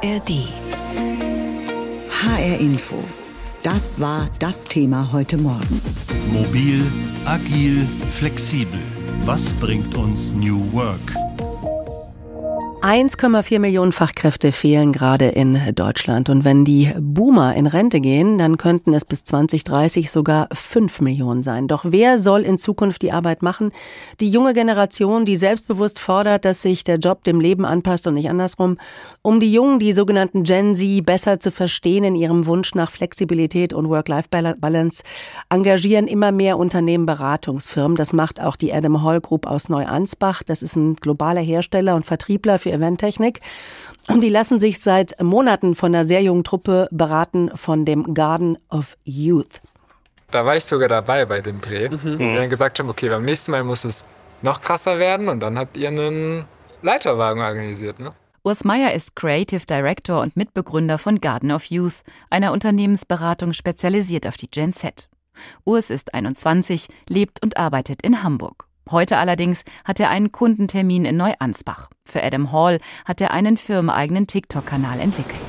ARD. HR Info. Das war das Thema heute Morgen. Mobil, agil, flexibel. Was bringt uns New Work? 1,4 Millionen Fachkräfte fehlen gerade in Deutschland. Und wenn die Boomer in Rente gehen, dann könnten es bis 2030 sogar 5 Millionen sein. Doch wer soll in Zukunft die Arbeit machen? Die junge Generation, die selbstbewusst fordert, dass sich der Job dem Leben anpasst und nicht andersrum. Um die Jungen, die sogenannten Gen Z, besser zu verstehen in ihrem Wunsch nach Flexibilität und Work-Life-Balance, engagieren immer mehr Unternehmen Beratungsfirmen. Das macht auch die Adam Hall Group aus Neuansbach. Das ist ein globaler Hersteller und Vertriebler für für Eventtechnik. Und die lassen sich seit Monaten von einer sehr jungen Truppe beraten von dem Garden of Youth. Da war ich sogar dabei bei dem Dreh. Mhm. Und wir dann gesagt haben, okay, beim nächsten Mal muss es noch krasser werden. Und dann habt ihr einen Leiterwagen organisiert, ne? Urs Meier ist Creative Director und Mitbegründer von Garden of Youth, einer Unternehmensberatung spezialisiert auf die Gen Z. Urs ist 21, lebt und arbeitet in Hamburg. Heute allerdings hat er einen Kundentermin in Neuansbach. Für Adam Hall hat er einen firmeneigenen TikTok-Kanal entwickelt.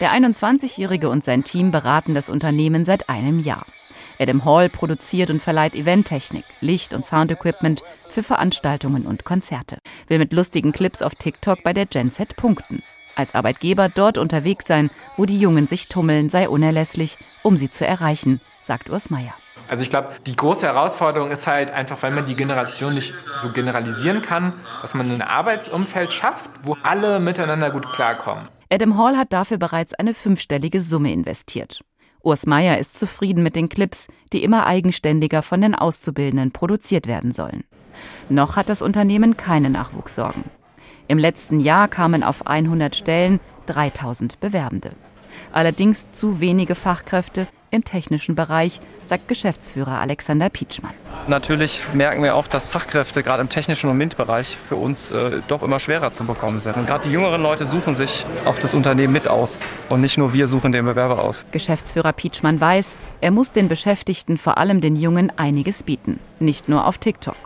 Der 21-Jährige und sein Team beraten das Unternehmen seit einem Jahr. Adam Hall produziert und verleiht Eventtechnik, Licht- und Soundequipment für Veranstaltungen und Konzerte. Will mit lustigen Clips auf TikTok bei der Gen Z punkten. Als Arbeitgeber dort unterwegs sein, wo die Jungen sich tummeln, sei unerlässlich, um sie zu erreichen, sagt Urs Meier. Also ich glaube, die große Herausforderung ist halt einfach, weil man die Generation nicht so generalisieren kann, dass man ein Arbeitsumfeld schafft, wo alle miteinander gut klarkommen. Adam Hall hat dafür bereits eine fünfstellige Summe investiert. Urs Meier ist zufrieden mit den Clips, die immer eigenständiger von den Auszubildenden produziert werden sollen. Noch hat das Unternehmen keine Nachwuchssorgen. Im letzten Jahr kamen auf 100 Stellen 3000 Bewerbende. Allerdings zu wenige Fachkräfte, im technischen Bereich, sagt Geschäftsführer Alexander Pietschmann. Natürlich merken wir auch, dass Fachkräfte gerade im technischen und MINT-Bereich für uns äh, doch immer schwerer zu bekommen sind. Und gerade die jüngeren Leute suchen sich auch das Unternehmen mit aus und nicht nur wir suchen den Bewerber aus. Geschäftsführer Pietschmann weiß, er muss den Beschäftigten, vor allem den Jungen, einiges bieten. Nicht nur auf TikTok.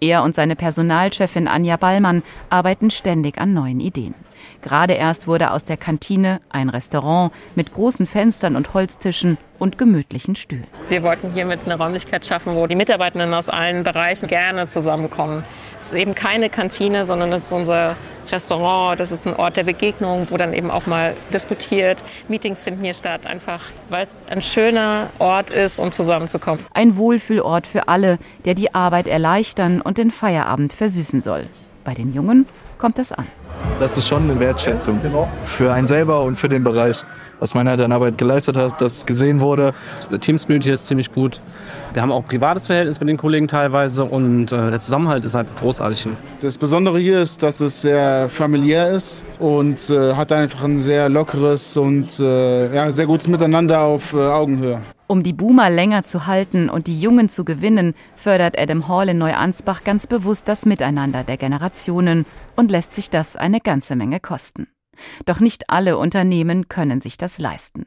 Er und seine Personalchefin Anja Ballmann arbeiten ständig an neuen Ideen. Gerade erst wurde aus der Kantine ein Restaurant mit großen Fenstern und Holztischen und gemütlichen Stühlen. Wir wollten hiermit eine Räumlichkeit schaffen, wo die Mitarbeitenden aus allen Bereichen gerne zusammenkommen. Es ist eben keine Kantine, sondern es ist unser Restaurant. Das ist ein Ort der Begegnung, wo dann eben auch mal diskutiert. Meetings finden hier statt, einfach weil es ein schöner Ort ist, um zusammenzukommen. Ein Wohlfühlort für alle, der die Arbeit erleichtern und den Feierabend versüßen soll. Bei den Jungen kommt das an. Das ist schon eine Wertschätzung für einen selber und für den Bereich, was man halt an Arbeit geleistet hat, dass es gesehen wurde. Der Teamspirit hier ist ziemlich gut. Wir haben auch ein privates Verhältnis mit den Kollegen teilweise und äh, der Zusammenhalt ist halt großartig. Das Besondere hier ist, dass es sehr familiär ist und äh, hat einfach ein sehr lockeres und äh, ja, sehr gutes Miteinander auf Augenhöhe. Um die Boomer länger zu halten und die Jungen zu gewinnen, fördert Adam Hall in Neuansbach ganz bewusst das Miteinander der Generationen und lässt sich das eine ganze Menge kosten. Doch nicht alle Unternehmen können sich das leisten.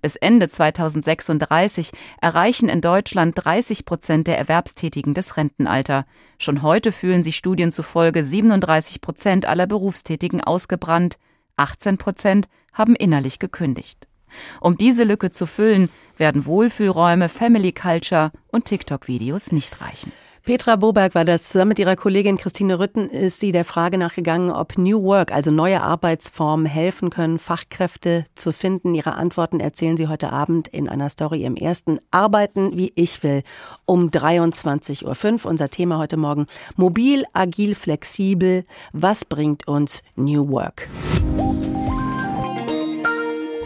Bis Ende 2036 erreichen in Deutschland 30 Prozent der Erwerbstätigen das Rentenalter. Schon heute fühlen sich Studien zufolge 37 Prozent aller Berufstätigen ausgebrannt, 18 Prozent haben innerlich gekündigt. Um diese Lücke zu füllen, werden Wohlfühlräume, Family Culture und TikTok-Videos nicht reichen. Petra Boberg war das. Zusammen mit ihrer Kollegin Christine Rütten ist sie der Frage nachgegangen, ob New Work, also neue Arbeitsformen, helfen können, Fachkräfte zu finden. Ihre Antworten erzählen sie heute Abend in einer Story im ersten Arbeiten, wie ich will, um 23.05 Uhr. Unser Thema heute Morgen. Mobil, agil, flexibel. Was bringt uns New Work?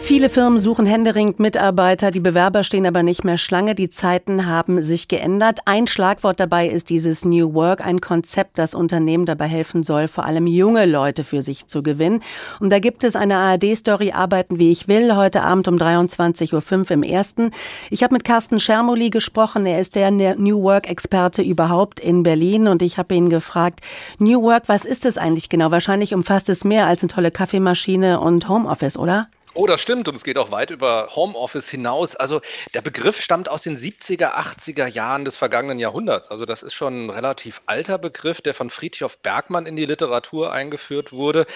Viele Firmen suchen händeringend Mitarbeiter, die Bewerber stehen aber nicht mehr Schlange, die Zeiten haben sich geändert. Ein Schlagwort dabei ist dieses New Work, ein Konzept, das Unternehmen dabei helfen soll, vor allem junge Leute für sich zu gewinnen. Und da gibt es eine ARD-Story, Arbeiten wie ich will, heute Abend um 23.05 Uhr im ersten. Ich habe mit Carsten Schermoli gesprochen, er ist der New Work-Experte überhaupt in Berlin und ich habe ihn gefragt, New Work, was ist es eigentlich genau? Wahrscheinlich umfasst es mehr als eine tolle Kaffeemaschine und Homeoffice, oder? Oh, das stimmt und es geht auch weit über Homeoffice hinaus. Also der Begriff stammt aus den 70er, 80er Jahren des vergangenen Jahrhunderts. Also das ist schon ein relativ alter Begriff, der von Friedhof Bergmann in die Literatur eingeführt wurde.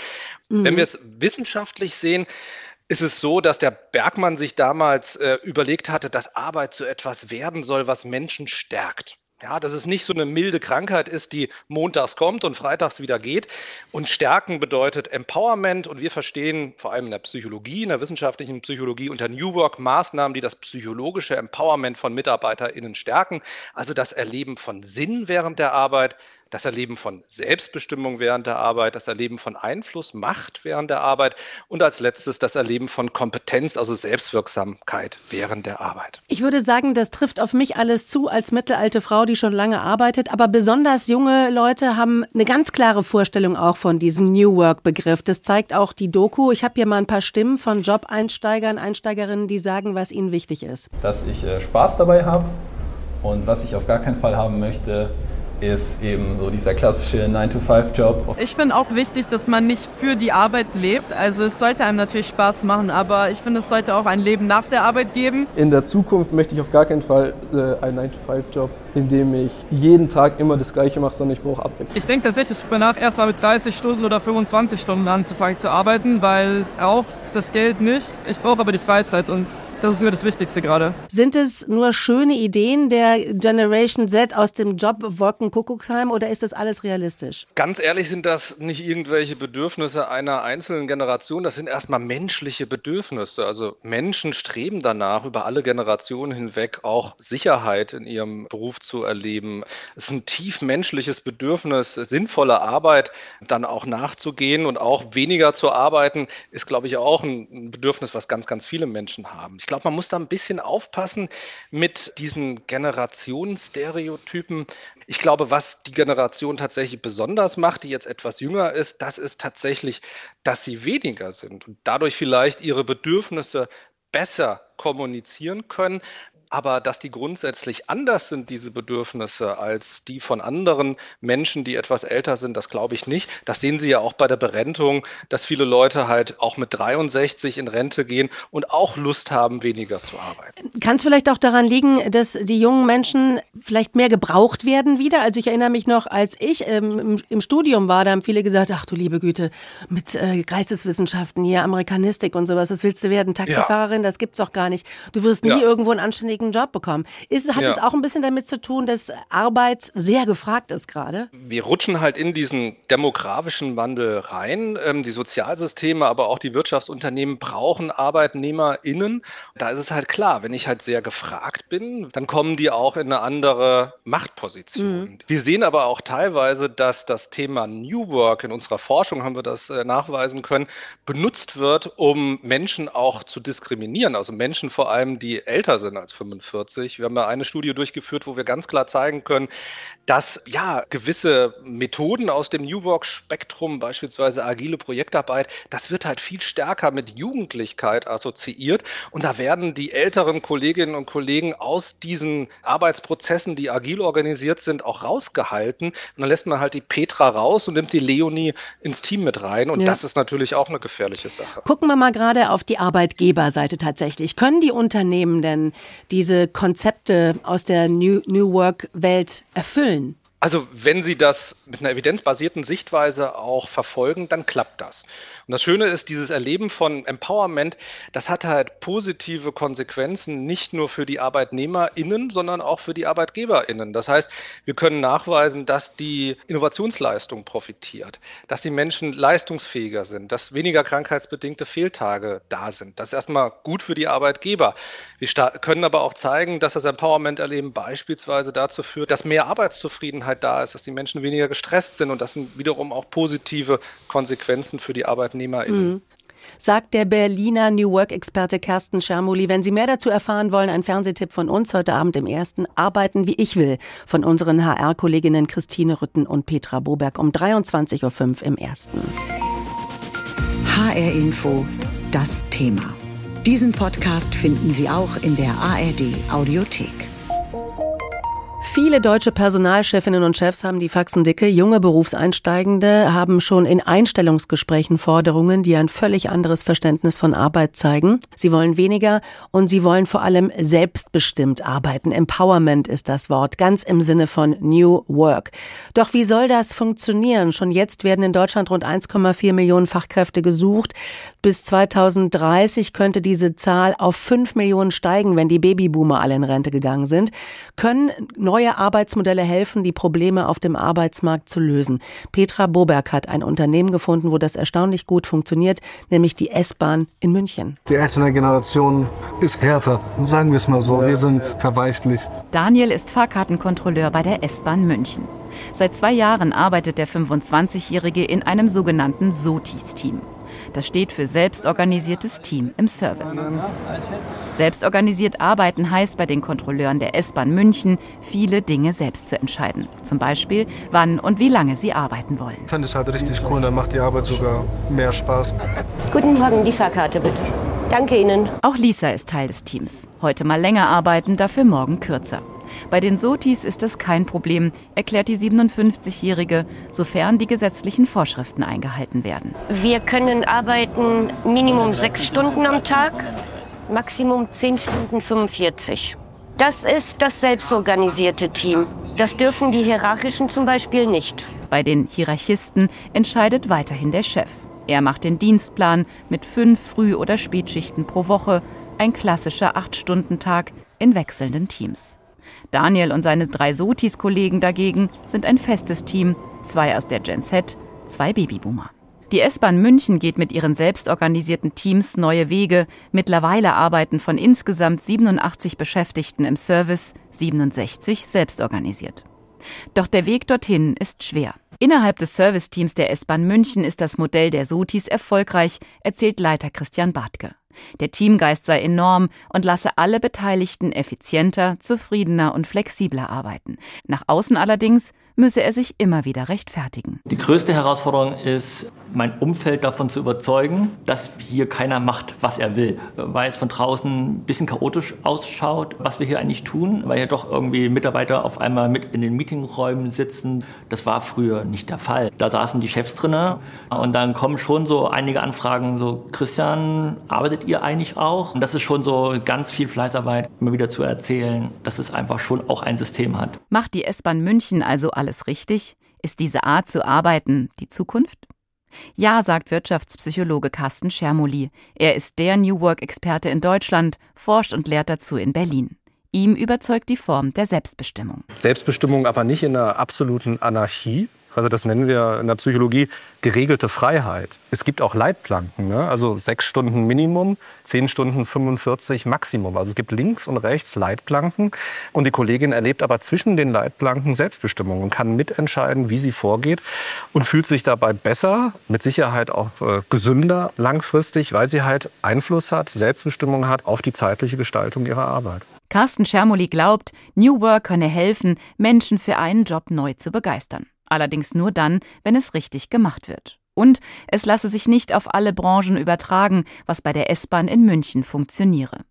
Mhm. Wenn wir es wissenschaftlich sehen, ist es so, dass der Bergmann sich damals äh, überlegt hatte, dass Arbeit zu etwas werden soll, was Menschen stärkt. Ja, dass es nicht so eine milde Krankheit ist, die montags kommt und freitags wieder geht. Und Stärken bedeutet Empowerment. Und wir verstehen vor allem in der Psychologie, in der wissenschaftlichen Psychologie unter New Work Maßnahmen, die das psychologische Empowerment von MitarbeiterInnen stärken. Also das Erleben von Sinn während der Arbeit, das Erleben von Selbstbestimmung während der Arbeit, das Erleben von Einfluss, Macht während der Arbeit und als letztes das Erleben von Kompetenz, also Selbstwirksamkeit während der Arbeit. Ich würde sagen, das trifft auf mich alles zu als mittelalte Frau, die schon lange arbeitet, aber besonders junge Leute haben eine ganz klare Vorstellung auch von diesem New Work Begriff. Das zeigt auch die Doku. Ich habe hier mal ein paar Stimmen von Job-Einsteigern, Einsteigerinnen, die sagen, was ihnen wichtig ist. Dass ich äh, Spaß dabei habe und was ich auf gar keinen Fall haben möchte, ist eben so dieser klassische 9-to-5-Job. Ich finde auch wichtig, dass man nicht für die Arbeit lebt. Also es sollte einem natürlich Spaß machen, aber ich finde, es sollte auch ein Leben nach der Arbeit geben. In der Zukunft möchte ich auf gar keinen Fall äh, einen 9-to-5-Job, in dem ich jeden Tag immer das Gleiche mache, sondern ich brauche Abwechslung. Ich denke tatsächlich darüber nach, erstmal mit 30 Stunden oder 25 Stunden anzufangen zu arbeiten, weil auch das Geld nicht. Ich brauche aber die Freizeit und das ist mir das Wichtigste gerade. Sind es nur schöne Ideen der Generation Z aus dem Job Wolkenkuckucksheim oder ist das alles realistisch? Ganz ehrlich sind das nicht irgendwelche Bedürfnisse einer einzelnen Generation, das sind erstmal menschliche Bedürfnisse. Also Menschen streben danach, über alle Generationen hinweg auch Sicherheit in ihrem Beruf zu erleben. Es ist ein tief menschliches Bedürfnis, sinnvolle Arbeit dann auch nachzugehen und auch weniger zu arbeiten, ist, glaube ich, auch ein Bedürfnis, was ganz, ganz viele Menschen haben. Ich glaube, man muss da ein bisschen aufpassen mit diesen Generationsstereotypen. Ich glaube, was die Generation tatsächlich besonders macht, die jetzt etwas jünger ist, das ist tatsächlich, dass sie weniger sind und dadurch vielleicht ihre Bedürfnisse besser kommunizieren können, aber dass die grundsätzlich anders sind, diese Bedürfnisse, als die von anderen Menschen, die etwas älter sind, das glaube ich nicht. Das sehen Sie ja auch bei der Berentung, dass viele Leute halt auch mit 63 in Rente gehen und auch Lust haben, weniger zu arbeiten. Kann es vielleicht auch daran liegen, dass die jungen Menschen vielleicht mehr gebraucht werden wieder? Also ich erinnere mich noch, als ich ähm, im, Studium war, da haben viele gesagt, ach du liebe Güte, mit äh, Geisteswissenschaften hier, Amerikanistik und sowas, das willst du werden, Taxifahrerin, ja. das gibt's doch gar nicht. Du wirst nie ja. irgendwo einen anständigen richtigen Job bekommen. Ist, hat ja. es auch ein bisschen damit zu tun, dass Arbeit sehr gefragt ist gerade? Wir rutschen halt in diesen demografischen Wandel rein. Ähm, die Sozialsysteme, aber auch die Wirtschaftsunternehmen brauchen ArbeitnehmerInnen. Da ist es halt klar, wenn ich halt sehr gefragt bin, dann kommen die auch in eine andere Machtposition. Mhm. Wir sehen aber auch teilweise, dass das Thema New Work in unserer Forschung, haben wir das äh, nachweisen können, benutzt wird, um Menschen auch zu diskriminieren. Also Menschen vor allem, die älter sind als 25 45. Wir haben ja eine Studie durchgeführt, wo wir ganz klar zeigen können, dass ja gewisse Methoden aus dem New Work Spektrum, beispielsweise agile Projektarbeit, das wird halt viel stärker mit Jugendlichkeit assoziiert und da werden die älteren Kolleginnen und Kollegen aus diesen Arbeitsprozessen, die agil organisiert sind, auch rausgehalten und dann lässt man halt die Petra raus und nimmt die Leonie ins Team mit rein und ja. das ist natürlich auch eine gefährliche Sache. Gucken wir mal gerade auf die Arbeitgeberseite tatsächlich. Können die Unternehmen denn diese Konzepte aus der New, New Work-Welt erfüllen? Also wenn Sie das mit einer evidenzbasierten Sichtweise auch verfolgen, dann klappt das. Und das Schöne ist, dieses Erleben von Empowerment, das hat halt positive Konsequenzen nicht nur für die ArbeitnehmerInnen, sondern auch für die ArbeitgeberInnen. Das heißt, wir können nachweisen, dass die Innovationsleistung profitiert, dass die Menschen leistungsfähiger sind, dass weniger krankheitsbedingte Fehltage da sind. Das ist erstmal gut für die Arbeitgeber. Wir können aber auch zeigen, dass das Empowerment-Erleben beispielsweise dazu führt, dass mehr Arbeitszufriedenheit Zufriedenheit da ist, dass die Menschen weniger gestresst sind und das sind wiederum auch positive Konsequenzen für die ArbeitnehmerInnen. Mhm sagt der Berliner New Work-Experte Kersten Schermuli. Wenn Sie mehr dazu erfahren wollen, ein Fernsehtipp von uns heute Abend im ersten Arbeiten wie ich will von unseren HR-Kolleginnen Christine Rütten und Petra Boberg um 23.05 Uhr im ersten. HR Info, das Thema. Diesen Podcast finden Sie auch in der ARD Audiothek. Viele deutsche Personalchefinnen und Chefs haben die Faxen dicke. Junge Berufseinsteigende haben schon in Einstellungsgesprächen Forderungen, die ein völlig anderes Verständnis von Arbeit zeigen. Sie wollen weniger und sie wollen vor allem selbstbestimmt arbeiten. Empowerment ist das Wort, ganz im Sinne von New Work. Doch wie soll das funktionieren? Schon jetzt werden in Deutschland rund 1,4 Millionen Fachkräfte gesucht. Bis 2030 könnte diese Zahl auf 5 Millionen steigen, wenn die Babyboomer alle in Rente gegangen sind. Können neue Arbeitsmodelle helfen, die Probleme auf dem Arbeitsmarkt zu lösen? Petra Boberg hat ein Unternehmen gefunden, wo das erstaunlich gut funktioniert, nämlich die S-Bahn in München. Die ältere Generation ist härter, sagen wir es mal so. Wir sind verweichlicht. Daniel ist Fahrkartenkontrolleur bei der S-Bahn München. Seit zwei Jahren arbeitet der 25-Jährige in einem sogenannten SOTIS-Team. Das steht für selbstorganisiertes Team im Service. Selbstorganisiert arbeiten heißt bei den Kontrolleuren der S-Bahn München, viele Dinge selbst zu entscheiden. Zum Beispiel, wann und wie lange sie arbeiten wollen. Ich finde es halt richtig cool, dann macht die Arbeit sogar mehr Spaß. Guten Morgen, die Fahrkarte bitte. Danke Ihnen. Auch Lisa ist Teil des Teams. Heute mal länger arbeiten, dafür morgen kürzer. Bei den Sotis ist es kein Problem, erklärt die 57-Jährige, sofern die gesetzlichen Vorschriften eingehalten werden. Wir können arbeiten Minimum sechs Stunden am Tag, Maximum zehn Stunden 45. Das ist das selbstorganisierte Team. Das dürfen die Hierarchischen zum Beispiel nicht. Bei den Hierarchisten entscheidet weiterhin der Chef. Er macht den Dienstplan mit fünf Früh- oder Spätschichten pro Woche, ein klassischer Acht-Stunden-Tag in wechselnden Teams. Daniel und seine drei Sotis-Kollegen dagegen sind ein festes Team, zwei aus der Gen Z, zwei Babyboomer. Die S-Bahn München geht mit ihren selbstorganisierten Teams neue Wege. Mittlerweile arbeiten von insgesamt 87 Beschäftigten im Service 67 selbstorganisiert. Doch der Weg dorthin ist schwer. Innerhalb des Serviceteams der S-Bahn München ist das Modell der Sotis erfolgreich, erzählt Leiter Christian Bartke. Der Teamgeist sei enorm und lasse alle Beteiligten effizienter, zufriedener und flexibler arbeiten. Nach außen allerdings müsse er sich immer wieder rechtfertigen. Die größte Herausforderung ist, mein Umfeld davon zu überzeugen, dass hier keiner macht, was er will. Weil es von draußen ein bisschen chaotisch ausschaut, was wir hier eigentlich tun, weil hier doch irgendwie Mitarbeiter auf einmal mit in den Meetingräumen sitzen. Das war früher nicht der Fall. Da saßen die Chefs drinne und dann kommen schon so einige Anfragen, so Christian, arbeitet ihr eigentlich auch? Und das ist schon so ganz viel Fleißarbeit, immer wieder zu erzählen, dass es einfach schon auch ein System hat. Macht die S-Bahn München also alles richtig? Ist diese Art zu arbeiten die Zukunft? Ja, sagt Wirtschaftspsychologe Carsten Schermoli. Er ist der New Work-Experte in Deutschland, forscht und lehrt dazu in Berlin. Ihm überzeugt die Form der Selbstbestimmung. Selbstbestimmung aber nicht in einer absoluten Anarchie, also das nennen wir in der Psychologie geregelte Freiheit. Es gibt auch Leitplanken, ne? also sechs Stunden Minimum, zehn Stunden 45 Maximum. Also es gibt links und rechts Leitplanken und die Kollegin erlebt aber zwischen den Leitplanken Selbstbestimmung und kann mitentscheiden, wie sie vorgeht und fühlt sich dabei besser, mit Sicherheit auch äh, gesünder langfristig, weil sie halt Einfluss hat, Selbstbestimmung hat auf die zeitliche Gestaltung ihrer Arbeit. Carsten Schermoli glaubt, New Work könne helfen, Menschen für einen Job neu zu begeistern. Allerdings nur dann, wenn es richtig gemacht wird. Und es lasse sich nicht auf alle Branchen übertragen, was bei der S-Bahn in München funktioniere.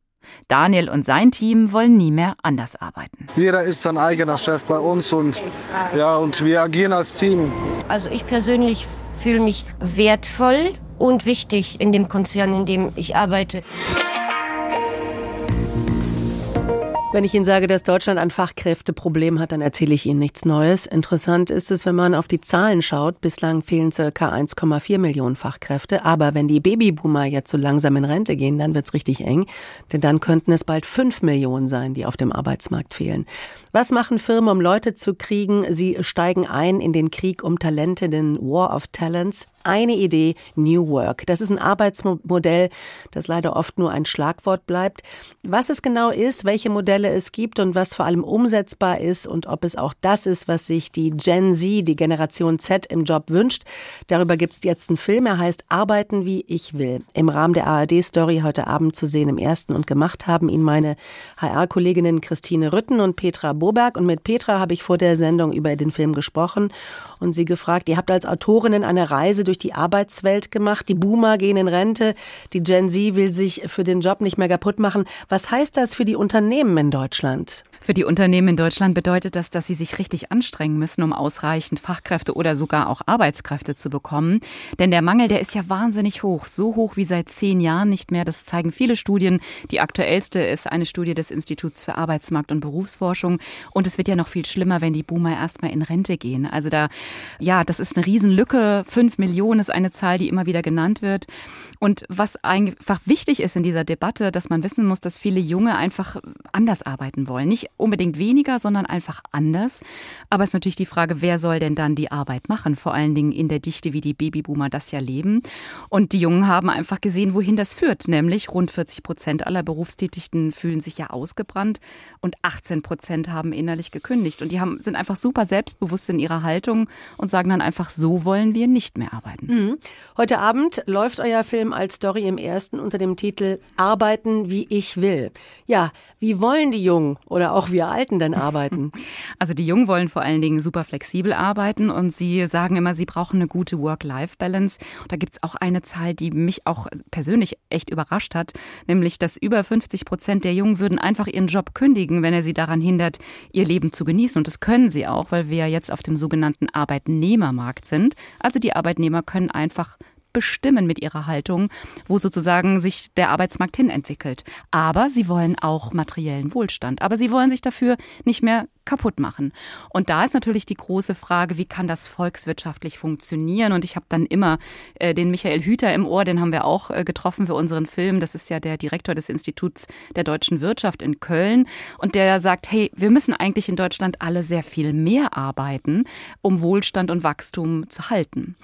Daniel und sein Team wollen nie mehr anders arbeiten. Jeder ist sein eigener Chef bei uns und, ja, und wir agieren als Team. Also ich persönlich fühle mich wertvoll und wichtig in dem Konzern, in dem ich arbeite. Wenn ich Ihnen sage, dass Deutschland ein Fachkräfteproblem hat, dann erzähle ich Ihnen nichts Neues. Interessant ist es, wenn man auf die Zahlen schaut. Bislang fehlen circa 1,4 Millionen Fachkräfte. Aber wenn die Babyboomer jetzt so langsam in Rente gehen, dann wird's richtig eng. Denn dann könnten es bald 5 Millionen sein, die auf dem Arbeitsmarkt fehlen. Was machen Firmen, um Leute zu kriegen? Sie steigen ein in den Krieg um Talente, den War of Talents. Eine Idee, New Work. Das ist ein Arbeitsmodell, das leider oft nur ein Schlagwort bleibt. Was es genau ist, welche Modelle es gibt und was vor allem umsetzbar ist und ob es auch das ist, was sich die Gen Z, die Generation Z im Job wünscht. Darüber gibt es jetzt einen Film, er heißt Arbeiten wie ich will. Im Rahmen der ARD-Story heute Abend zu sehen im ersten und gemacht haben ihn meine HR-Kolleginnen Christine Rütten und Petra Bo Boberg und mit Petra habe ich vor der Sendung über den Film gesprochen und sie gefragt, ihr habt als Autorinnen eine Reise durch die Arbeitswelt gemacht, die Boomer gehen in Rente, die Gen Z will sich für den Job nicht mehr kaputt machen. Was heißt das für die Unternehmen in Deutschland? Für die Unternehmen in Deutschland bedeutet das, dass sie sich richtig anstrengen müssen, um ausreichend Fachkräfte oder sogar auch Arbeitskräfte zu bekommen. Denn der Mangel, der ist ja wahnsinnig hoch. So hoch wie seit zehn Jahren nicht mehr. Das zeigen viele Studien. Die aktuellste ist eine Studie des Instituts für Arbeitsmarkt und Berufsforschung. Und es wird ja noch viel schlimmer, wenn die Boomer erstmal in Rente gehen. Also da, ja, das ist eine Riesenlücke. Fünf Millionen ist eine Zahl, die immer wieder genannt wird. Und was einfach wichtig ist in dieser Debatte, dass man wissen muss, dass viele Junge einfach anders arbeiten wollen. Nicht unbedingt weniger, sondern einfach anders. Aber es ist natürlich die Frage, wer soll denn dann die Arbeit machen? Vor allen Dingen in der Dichte, wie die Babyboomer das ja leben. Und die Jungen haben einfach gesehen, wohin das führt. Nämlich rund 40 Prozent aller Berufstätigen fühlen sich ja ausgebrannt und 18 Prozent haben innerlich gekündigt. Und die haben, sind einfach super selbstbewusst in ihrer Haltung und sagen dann einfach, so wollen wir nicht mehr arbeiten. Mhm. Heute Abend läuft euer Film als Story im ersten unter dem Titel Arbeiten, wie ich will. Ja, wie wollen die Jungen oder auch wir Alten denn arbeiten? Also die Jungen wollen vor allen Dingen super flexibel arbeiten und sie sagen immer, sie brauchen eine gute Work-Life-Balance. Da gibt es auch eine Zahl, die mich auch persönlich echt überrascht hat, nämlich dass über 50 Prozent der Jungen würden einfach ihren Job kündigen, wenn er sie daran hindert, ihr Leben zu genießen. Und das können sie auch, weil wir jetzt auf dem sogenannten Arbeitnehmermarkt sind. Also die Arbeitnehmer können einfach bestimmen mit ihrer Haltung, wo sozusagen sich der Arbeitsmarkt hin entwickelt. Aber sie wollen auch materiellen Wohlstand. Aber sie wollen sich dafür nicht mehr kaputt machen. Und da ist natürlich die große Frage, wie kann das volkswirtschaftlich funktionieren? Und ich habe dann immer äh, den Michael Hüter im Ohr, den haben wir auch äh, getroffen für unseren Film. Das ist ja der Direktor des Instituts der deutschen Wirtschaft in Köln. Und der sagt, hey, wir müssen eigentlich in Deutschland alle sehr viel mehr arbeiten, um Wohlstand und Wachstum zu halten.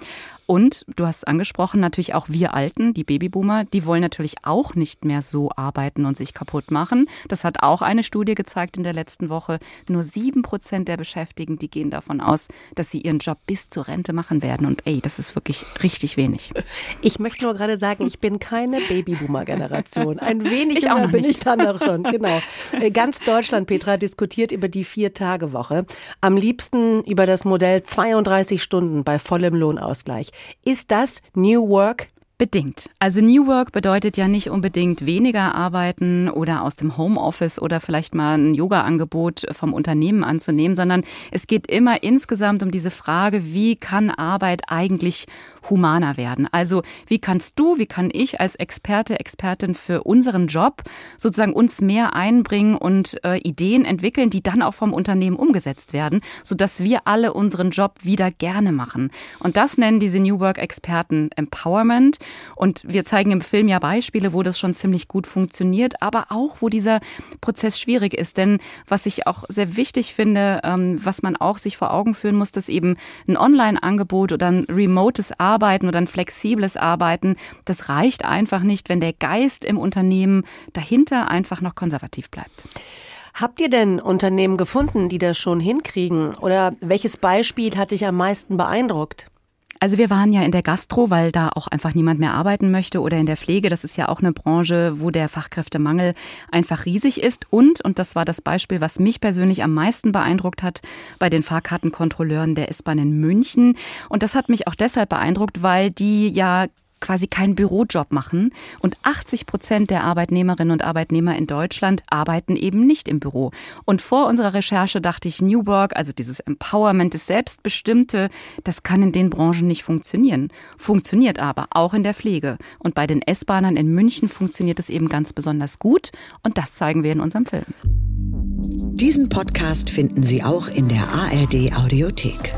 Und du hast es angesprochen, natürlich auch wir Alten, die Babyboomer, die wollen natürlich auch nicht mehr so arbeiten und sich kaputt machen. Das hat auch eine Studie gezeigt in der letzten Woche. Nur sieben Prozent der Beschäftigten, die gehen davon aus, dass sie ihren Job bis zur Rente machen werden. Und ey, das ist wirklich richtig wenig. Ich möchte nur gerade sagen, ich bin keine Babyboomer-Generation. Ein wenig ich auch bin nicht. ich dann auch schon. Genau. Äh, ganz Deutschland, Petra, diskutiert über die Vier-Tage-Woche. Am liebsten über das Modell 32 Stunden bei vollem Lohnausgleich. Ist das New Work? Bedingt. Also New Work bedeutet ja nicht unbedingt weniger arbeiten oder aus dem Homeoffice oder vielleicht mal ein Yoga-Angebot vom Unternehmen anzunehmen, sondern es geht immer insgesamt um diese Frage, wie kann Arbeit eigentlich humaner werden? Also wie kannst du, wie kann ich als Experte, Expertin für unseren Job sozusagen uns mehr einbringen und äh, Ideen entwickeln, die dann auch vom Unternehmen umgesetzt werden, sodass wir alle unseren Job wieder gerne machen. Und das nennen diese New Work-Experten Empowerment. Und wir zeigen im Film ja Beispiele, wo das schon ziemlich gut funktioniert, aber auch, wo dieser Prozess schwierig ist. Denn was ich auch sehr wichtig finde, ähm, was man auch sich vor Augen führen muss, dass eben ein Online-Angebot oder ein remotes Arbeiten oder ein flexibles Arbeiten, das reicht einfach nicht, wenn der Geist im Unternehmen dahinter einfach noch konservativ bleibt. Habt ihr denn Unternehmen gefunden, die das schon hinkriegen? Oder welches Beispiel hat dich am meisten beeindruckt? Also wir waren ja in der Gastro, weil da auch einfach niemand mehr arbeiten möchte oder in der Pflege. Das ist ja auch eine Branche, wo der Fachkräftemangel einfach riesig ist. Und, und das war das Beispiel, was mich persönlich am meisten beeindruckt hat, bei den Fahrkartenkontrolleuren der S-Bahn in München. Und das hat mich auch deshalb beeindruckt, weil die ja quasi keinen Bürojob machen. Und 80 Prozent der Arbeitnehmerinnen und Arbeitnehmer in Deutschland arbeiten eben nicht im Büro. Und vor unserer Recherche dachte ich, New Work, also dieses Empowerment, das Selbstbestimmte, das kann in den Branchen nicht funktionieren. Funktioniert aber auch in der Pflege. Und bei den S-Bahnern in München funktioniert es eben ganz besonders gut. Und das zeigen wir in unserem Film. Diesen Podcast finden Sie auch in der ARD Audiothek.